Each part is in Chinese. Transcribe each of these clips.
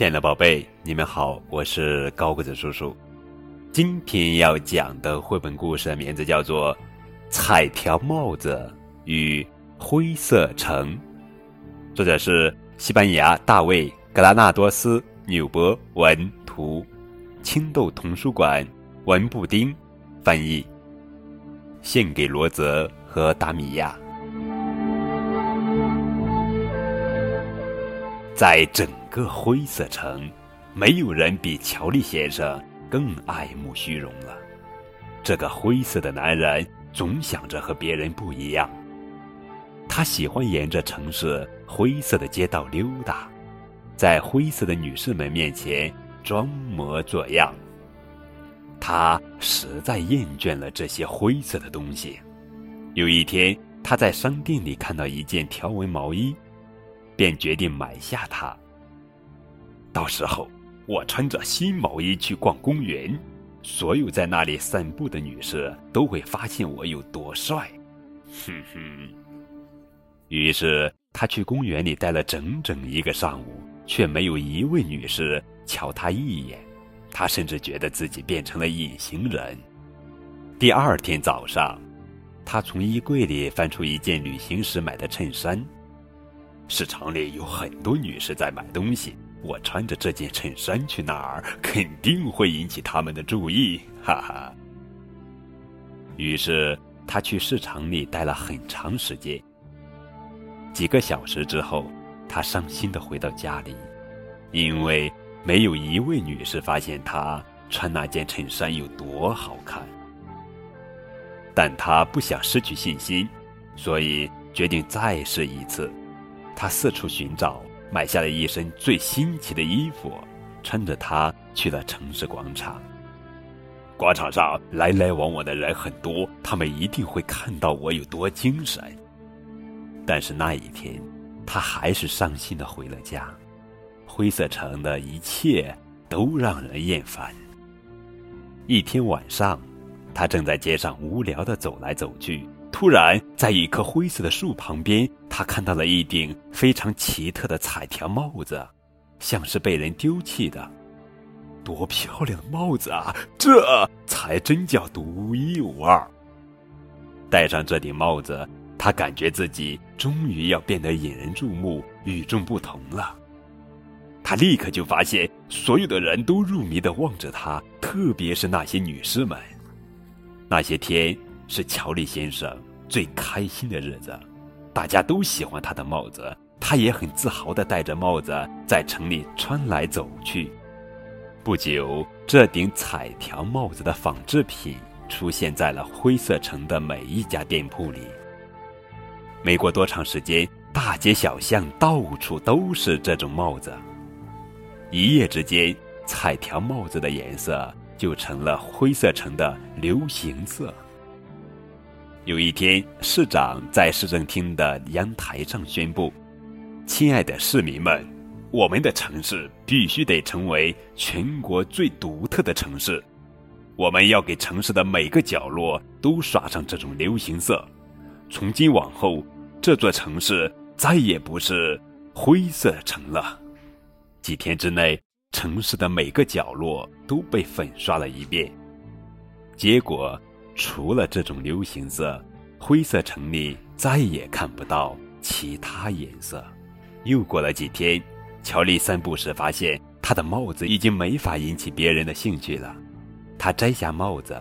亲爱的宝贝，你们好，我是高个子叔叔。今天要讲的绘本故事的名字叫做《彩条帽子与灰色城》，作者是西班牙大卫·格拉纳多斯纽伯文图，青豆童书馆文布丁翻译，献给罗泽和达米亚。在整个灰色城，没有人比乔利先生更爱慕虚荣了。这个灰色的男人总想着和别人不一样。他喜欢沿着城市灰色的街道溜达，在灰色的女士们面前装模作样。他实在厌倦了这些灰色的东西。有一天，他在商店里看到一件条纹毛衣。便决定买下它。到时候，我穿着新毛衣去逛公园，所有在那里散步的女士都会发现我有多帅。哼哼。于是他去公园里待了整整一个上午，却没有一位女士瞧他一眼。他甚至觉得自己变成了隐形人。第二天早上，他从衣柜里翻出一件旅行时买的衬衫。市场里有很多女士在买东西，我穿着这件衬衫去那儿，肯定会引起他们的注意，哈哈。于是他去市场里待了很长时间。几个小时之后，他伤心的回到家里，因为没有一位女士发现他穿那件衬衫有多好看。但他不想失去信心，所以决定再试一次。他四处寻找，买下了一身最新奇的衣服，穿着它去了城市广场。广场上来来往往的人很多，他们一定会看到我有多精神。但是那一天，他还是伤心的回了家。灰色城的一切都让人厌烦。一天晚上，他正在街上无聊的走来走去。突然，在一棵灰色的树旁边，他看到了一顶非常奇特的彩条帽子，像是被人丢弃的。多漂亮的帽子啊！这才真叫独一无二。戴上这顶帽子，他感觉自己终于要变得引人注目、与众不同了。他立刻就发现，所有的人都入迷的望着他，特别是那些女士们。那些天是乔利先生。最开心的日子，大家都喜欢他的帽子，他也很自豪地戴着帽子在城里穿来走去。不久，这顶彩条帽子的仿制品出现在了灰色城的每一家店铺里。没过多长时间，大街小巷到处都是这种帽子。一夜之间，彩条帽子的颜色就成了灰色城的流行色。有一天，市长在市政厅的阳台上宣布：“亲爱的市民们，我们的城市必须得成为全国最独特的城市。我们要给城市的每个角落都刷上这种流行色。从今往后，这座城市再也不是灰色城了。”几天之内，城市的每个角落都被粉刷了一遍。结果。除了这种流行色，灰色城里再也看不到其他颜色。又过了几天，乔丽散步时发现他的帽子已经没法引起别人的兴趣了。他摘下帽子，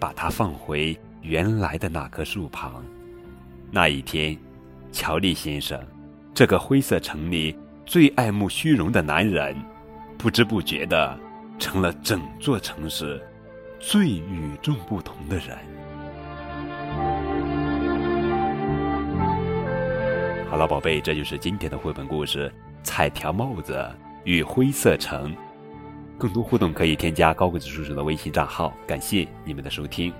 把它放回原来的那棵树旁。那一天，乔丽先生，这个灰色城里最爱慕虚荣的男人，不知不觉的成了整座城市。最与众不同的人。好了，宝贝，这就是今天的绘本故事《彩条帽子与灰色城》。更多互动可以添加高个子叔叔的微信账号。感谢你们的收听。